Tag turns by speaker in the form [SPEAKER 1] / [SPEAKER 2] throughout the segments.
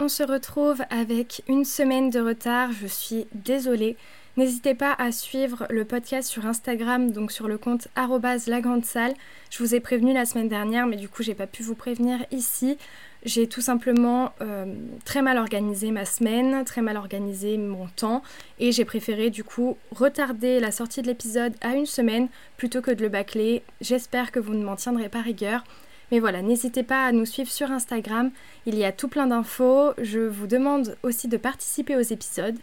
[SPEAKER 1] On se retrouve avec une semaine de retard, je suis désolée. N'hésitez pas à suivre le podcast sur Instagram, donc sur le compte la grande salle. Je vous ai prévenu la semaine dernière, mais du coup j'ai pas pu vous prévenir ici. J'ai tout simplement euh, très mal organisé ma semaine, très mal organisé mon temps, et j'ai préféré du coup retarder la sortie de l'épisode à une semaine plutôt que de le bâcler. J'espère que vous ne m'en tiendrez pas rigueur. Mais voilà, n'hésitez pas à nous suivre sur Instagram, il y a tout plein d'infos. Je vous demande aussi de participer aux épisodes,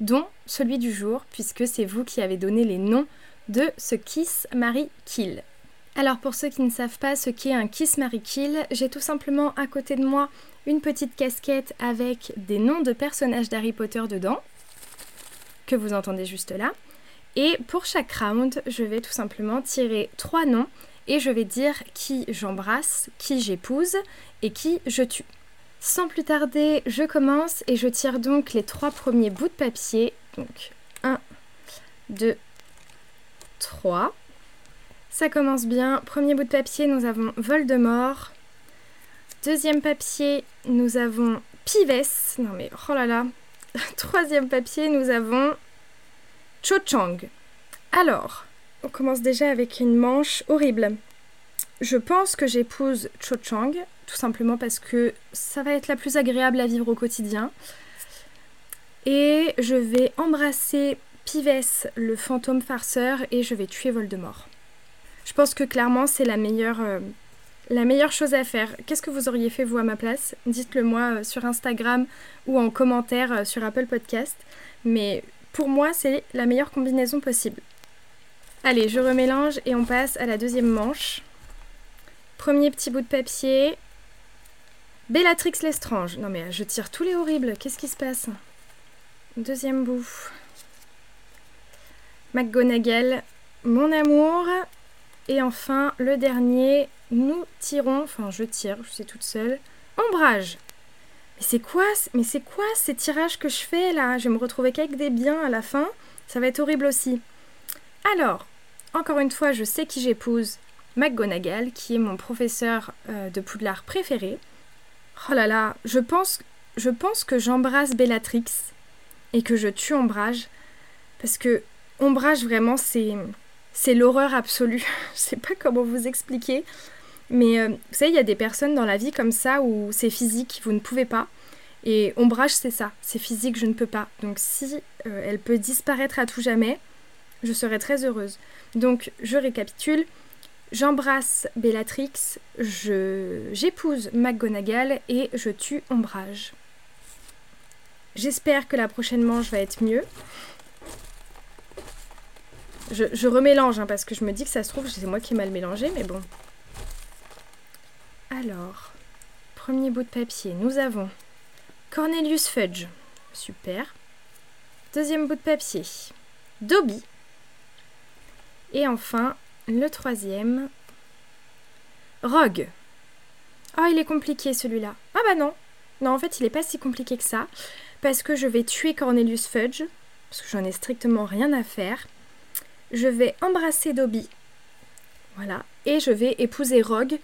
[SPEAKER 1] dont celui du jour, puisque c'est vous qui avez donné les noms de ce Kiss Marie Kill. Alors pour ceux qui ne savent pas ce qu'est un Kiss Marie Kill, j'ai tout simplement à côté de moi une petite casquette avec des noms de personnages d'Harry Potter dedans, que vous entendez juste là. Et pour chaque round, je vais tout simplement tirer trois noms et je vais dire qui j'embrasse, qui j'épouse et qui je tue. Sans plus tarder, je commence et je tire donc les trois premiers bouts de papier. Donc 1, 2, 3. Ça commence bien. Premier bout de papier, nous avons Voldemort. Deuxième papier, nous avons Pives. Non mais oh là là. Troisième papier, nous avons Cho Chang. Alors, on commence déjà avec une manche horrible. Je pense que j'épouse Cho Chang, tout simplement parce que ça va être la plus agréable à vivre au quotidien. Et je vais embrasser Pives, le fantôme farceur, et je vais tuer Voldemort. Je pense que clairement c'est la meilleure, euh, la meilleure chose à faire. Qu'est-ce que vous auriez fait vous à ma place? Dites-le moi euh, sur Instagram ou en commentaire euh, sur Apple Podcast. Mais pour moi c'est la meilleure combinaison possible. Allez, je remélange et on passe à la deuxième manche. Premier petit bout de papier. Bellatrix Lestrange. Non mais je tire tous les horribles. Qu'est-ce qui se passe? Deuxième bout. McGonagall. Mon amour. Et enfin, le dernier. Nous tirons. Enfin, je tire. Je suis toute seule. Ombrage. Mais c'est quoi Mais c'est quoi ces tirages que je fais là? Je vais me retrouver qu'avec des biens à la fin. Ça va être horrible aussi. Alors, encore une fois, je sais qui j'épouse, McGonagall, qui est mon professeur euh, de Poudlard préféré. Oh là là, je pense, je pense que j'embrasse Bellatrix et que je tue Ombrage, parce que Ombrage vraiment c'est c'est l'horreur absolue. je sais pas comment vous expliquer, mais euh, vous savez il y a des personnes dans la vie comme ça où c'est physique, vous ne pouvez pas. Et Ombrage c'est ça, c'est physique, je ne peux pas. Donc si euh, elle peut disparaître à tout jamais, je serais très heureuse. Donc je récapitule. J'embrasse Bellatrix, j'épouse McGonagall et je tue Ombrage. J'espère que la prochaine manche va être mieux. Je, remélange hein, parce que je me dis que ça se trouve c'est moi qui ai mal mélangé, mais bon. Alors, premier bout de papier, nous avons Cornelius Fudge. Super. Deuxième bout de papier, Dobby. Et enfin, le troisième, Rogue. Oh, il est compliqué celui-là. Ah bah non. Non, en fait, il n'est pas si compliqué que ça. Parce que je vais tuer Cornelius Fudge. Parce que j'en ai strictement rien à faire. Je vais embrasser Dobby. Voilà. Et je vais épouser Rogue.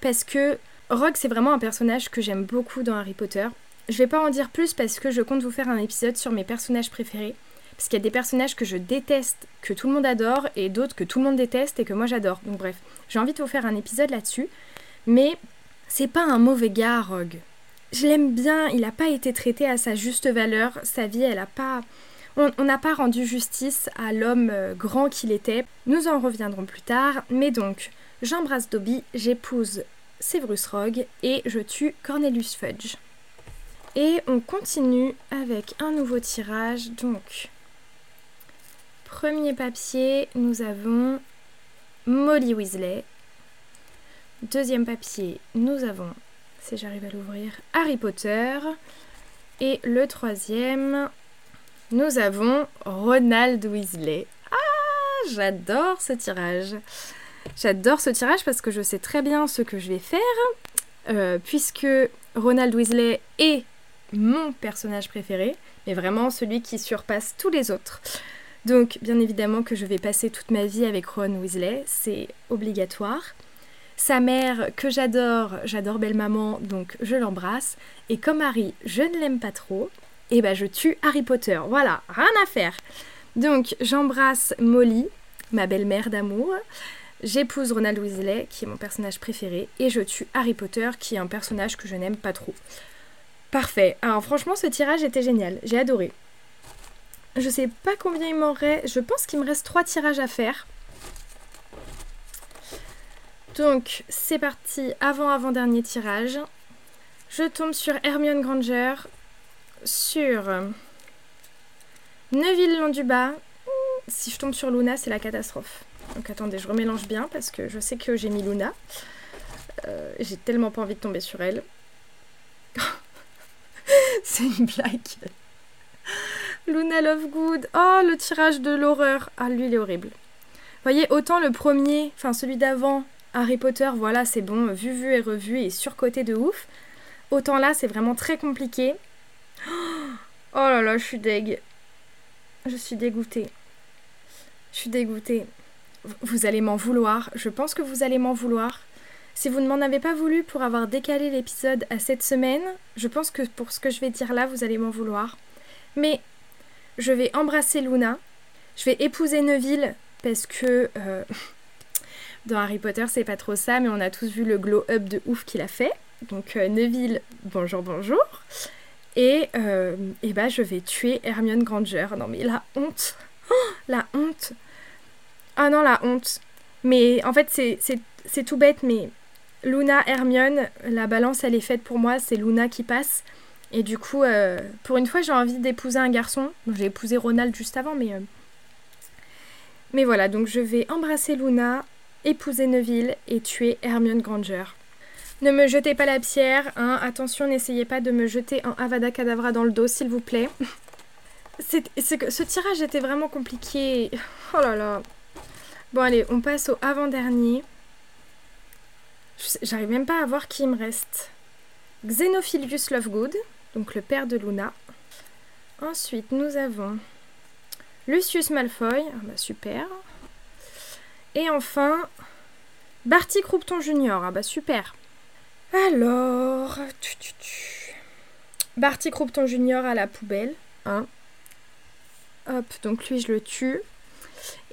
[SPEAKER 1] Parce que Rogue, c'est vraiment un personnage que j'aime beaucoup dans Harry Potter. Je vais pas en dire plus parce que je compte vous faire un épisode sur mes personnages préférés. Parce qu'il y a des personnages que je déteste, que tout le monde adore, et d'autres que tout le monde déteste et que moi j'adore. Donc bref, j'ai envie de vous faire un épisode là-dessus. Mais c'est pas un mauvais gars, Rogue. Je l'aime bien, il n'a pas été traité à sa juste valeur. Sa vie, elle a pas. On n'a pas rendu justice à l'homme euh, grand qu'il était. Nous en reviendrons plus tard. Mais donc, j'embrasse Dobby, j'épouse Severus Rogue et je tue Cornelius Fudge. Et on continue avec un nouveau tirage. Donc, Premier papier, nous avons Molly Weasley. Deuxième papier, nous avons, si j'arrive à l'ouvrir, Harry Potter. Et le troisième, nous avons Ronald Weasley. Ah, j'adore ce tirage. J'adore ce tirage parce que je sais très bien ce que je vais faire, euh, puisque Ronald Weasley est mon personnage préféré, mais vraiment celui qui surpasse tous les autres. Donc, bien évidemment que je vais passer toute ma vie avec Ron Weasley, c'est obligatoire. Sa mère, que j'adore, j'adore Belle Maman, donc je l'embrasse. Et comme Harry, je ne l'aime pas trop, et eh ben je tue Harry Potter. Voilà, rien à faire. Donc j'embrasse Molly, ma belle-mère d'amour. J'épouse Ronald Weasley, qui est mon personnage préféré, et je tue Harry Potter, qui est un personnage que je n'aime pas trop. Parfait. Alors franchement, ce tirage était génial. J'ai adoré. Je sais pas combien il m'en reste. Je pense qu'il me reste trois tirages à faire. Donc, c'est parti, avant-avant-dernier tirage. Je tombe sur Hermione Granger, sur Neville Londuba. Si je tombe sur Luna, c'est la catastrophe. Donc attendez, je remélange bien parce que je sais que j'ai mis Luna. Euh, j'ai tellement pas envie de tomber sur elle. c'est une blague. Luna Lovegood. Oh, le tirage de l'horreur. Ah, lui, il est horrible. Voyez, autant le premier, enfin celui d'avant, Harry Potter, voilà, c'est bon, vu, vu et revu et surcoté de ouf. Autant là, c'est vraiment très compliqué. Oh là là, je suis deg. Je suis dégoûtée. Je suis dégoûtée. Vous allez m'en vouloir. Je pense que vous allez m'en vouloir. Si vous ne m'en avez pas voulu pour avoir décalé l'épisode à cette semaine, je pense que pour ce que je vais dire là, vous allez m'en vouloir. Mais je vais embrasser Luna. Je vais épouser Neville parce que euh, dans Harry Potter, c'est pas trop ça, mais on a tous vu le glow-up de ouf qu'il a fait. Donc euh, Neville, bonjour, bonjour. Et, euh, bah, je vais tuer Hermione Granger. Non mais la honte oh, La honte Ah non, la honte Mais en fait, c'est tout bête, mais Luna, Hermione, la balance, elle est faite pour moi. C'est Luna qui passe. Et du coup, euh, pour une fois, j'ai envie d'épouser un garçon. J'ai épousé Ronald juste avant, mais... Mais voilà, donc je vais embrasser Luna, épouser Neville et tuer Hermione Granger. Ne me jetez pas la pierre, hein. attention, n'essayez pas de me jeter un Avada Kedavra dans le dos, s'il vous plaît. que ce tirage était vraiment compliqué. Oh là là. Bon, allez, on passe au avant-dernier. J'arrive même pas à voir qui me reste. Xenophilius Lovegood, donc le père de Luna. Ensuite, nous avons Lucius Malfoy. Ah bah super. Et enfin, Barty Croupton Junior. Ah bah super. Alors, Barty Croupton Junior à la poubelle. Hein. Hop, donc lui je le tue.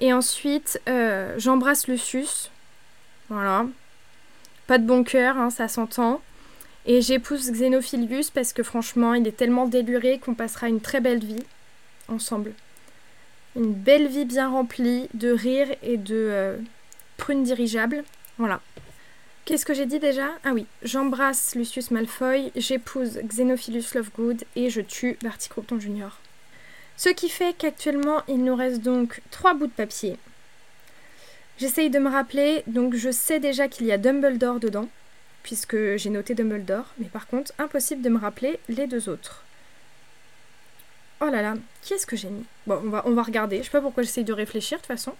[SPEAKER 1] Et ensuite, euh, j'embrasse Lucius. Voilà. Pas de bon cœur, hein, ça s'entend. Et j'épouse Xenophilius parce que franchement, il est tellement déluré qu'on passera une très belle vie ensemble. Une belle vie bien remplie de rire et de euh, prunes dirigeables. Voilà. Qu'est-ce que j'ai dit déjà? Ah oui, j'embrasse Lucius Malfoy, j'épouse Xenophilus Lovegood et je tue Barty Croupton Jr. Ce qui fait qu'actuellement il nous reste donc trois bouts de papier. J'essaye de me rappeler, donc je sais déjà qu'il y a Dumbledore dedans, puisque j'ai noté Dumbledore, mais par contre impossible de me rappeler les deux autres. Oh là là, qui est-ce que j'ai mis? Bon, on va, regarder. Je sais pas pourquoi j'essaye de réfléchir de toute façon.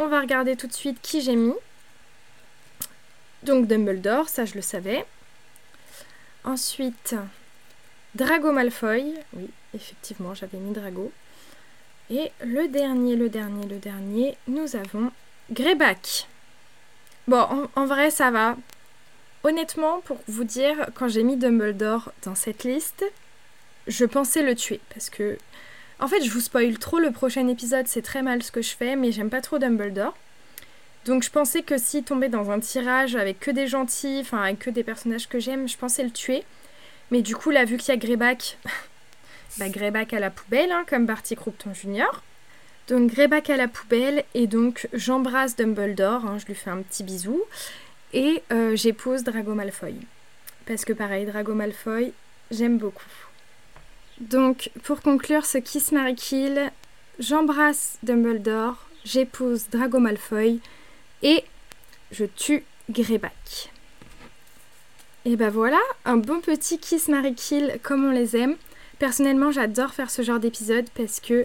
[SPEAKER 1] On va regarder tout de suite qui j'ai mis. Donc Dumbledore, ça je le savais. Ensuite, Drago Malfoy. Oui, effectivement, j'avais mis Drago. Et le dernier, le dernier, le dernier, nous avons Greyback. Bon, en, vrai, ça va. Honnêtement, pour vous dire, quand j'ai mis Dumbledore dans cette liste, je pensais le tuer parce que en fait je vous spoil trop le prochain épisode c'est très mal ce que je fais mais j'aime pas trop Dumbledore. Donc je pensais que s'il tombait dans un tirage avec que des gentils enfin avec que des personnages que j'aime je pensais le tuer. Mais du coup là vu qu'il y a Greyback bah Greyback à la poubelle hein, comme Barty Croupton Junior. Donc Greyback à la poubelle et donc j'embrasse Dumbledore hein, je lui fais un petit bisou et euh, j'épouse Drago Malfoy parce que pareil Drago Malfoy j'aime beaucoup donc, pour conclure ce Kiss Mary Kill, j'embrasse Dumbledore, j'épouse Drago Malfoy et je tue Greyback. Et ben voilà, un bon petit Kiss Mary Kill comme on les aime. Personnellement, j'adore faire ce genre d'épisode parce que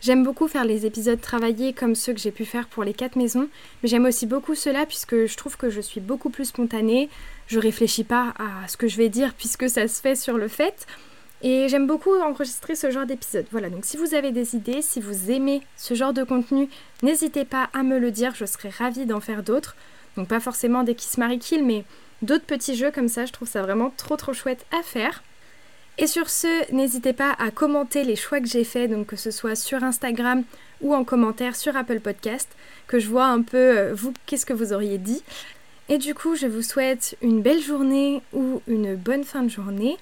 [SPEAKER 1] j'aime beaucoup faire les épisodes travaillés comme ceux que j'ai pu faire pour les quatre maisons, mais j'aime aussi beaucoup cela puisque je trouve que je suis beaucoup plus spontanée, je réfléchis pas à ce que je vais dire puisque ça se fait sur le fait. Et j'aime beaucoup enregistrer ce genre d'épisode. Voilà, donc si vous avez des idées, si vous aimez ce genre de contenu, n'hésitez pas à me le dire, je serais ravie d'en faire d'autres. Donc pas forcément des Kiss Marie Kill, mais d'autres petits jeux comme ça, je trouve ça vraiment trop trop chouette à faire. Et sur ce, n'hésitez pas à commenter les choix que j'ai faits, donc que ce soit sur Instagram ou en commentaire sur Apple Podcast, que je vois un peu euh, vous, qu'est-ce que vous auriez dit. Et du coup, je vous souhaite une belle journée ou une bonne fin de journée.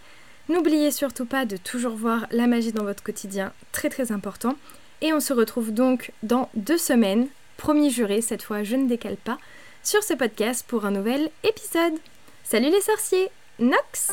[SPEAKER 1] N'oubliez surtout pas de toujours voir la magie dans votre quotidien, très très important. Et on se retrouve donc dans deux semaines, promis juré, cette fois je ne décale pas, sur ce podcast pour un nouvel épisode. Salut les sorciers, Nox